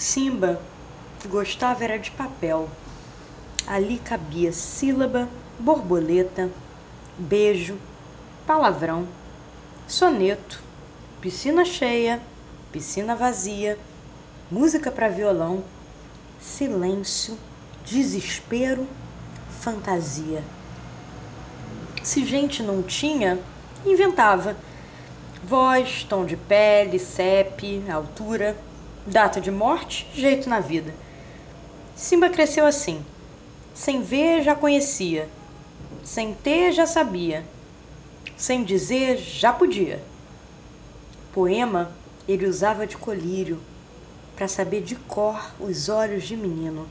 Simba gostava era de papel. Ali cabia sílaba, borboleta, beijo, palavrão, soneto, piscina cheia, piscina vazia, música para violão, silêncio, desespero, fantasia. Se gente não tinha, inventava. Voz, tom de pele, CEP, altura, data de morte, jeito na vida. Simba cresceu assim. Sem ver, já conhecia. Sem ter, já sabia. Sem dizer, já podia. Poema ele usava de colírio para saber de cor os olhos de menino.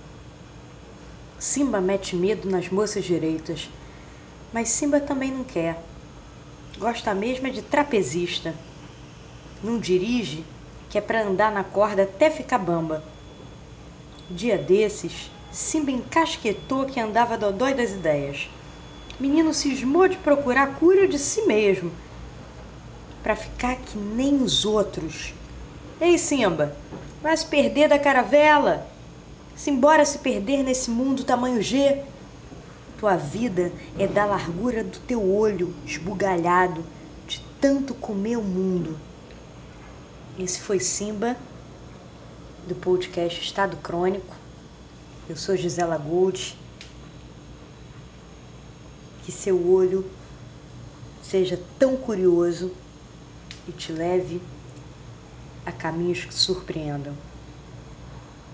Simba mete medo nas moças direitas, mas Simba também não quer. Gosta mesmo é de trapezista. Não dirige, que é para andar na corda até ficar bamba. Dia desses, Simba encasquetou que andava dodói das ideias. Menino cismou de procurar cura de si mesmo, para ficar que nem os outros. Ei, Simba, vai se perder da caravela? Simbora se perder nesse mundo tamanho G? Tua vida é da largura do teu olho esbugalhado de tanto comer o mundo. Esse foi Simba, do podcast Estado Crônico. Eu sou Gisela Gold. Que seu olho seja tão curioso e te leve a caminhos que surpreendam.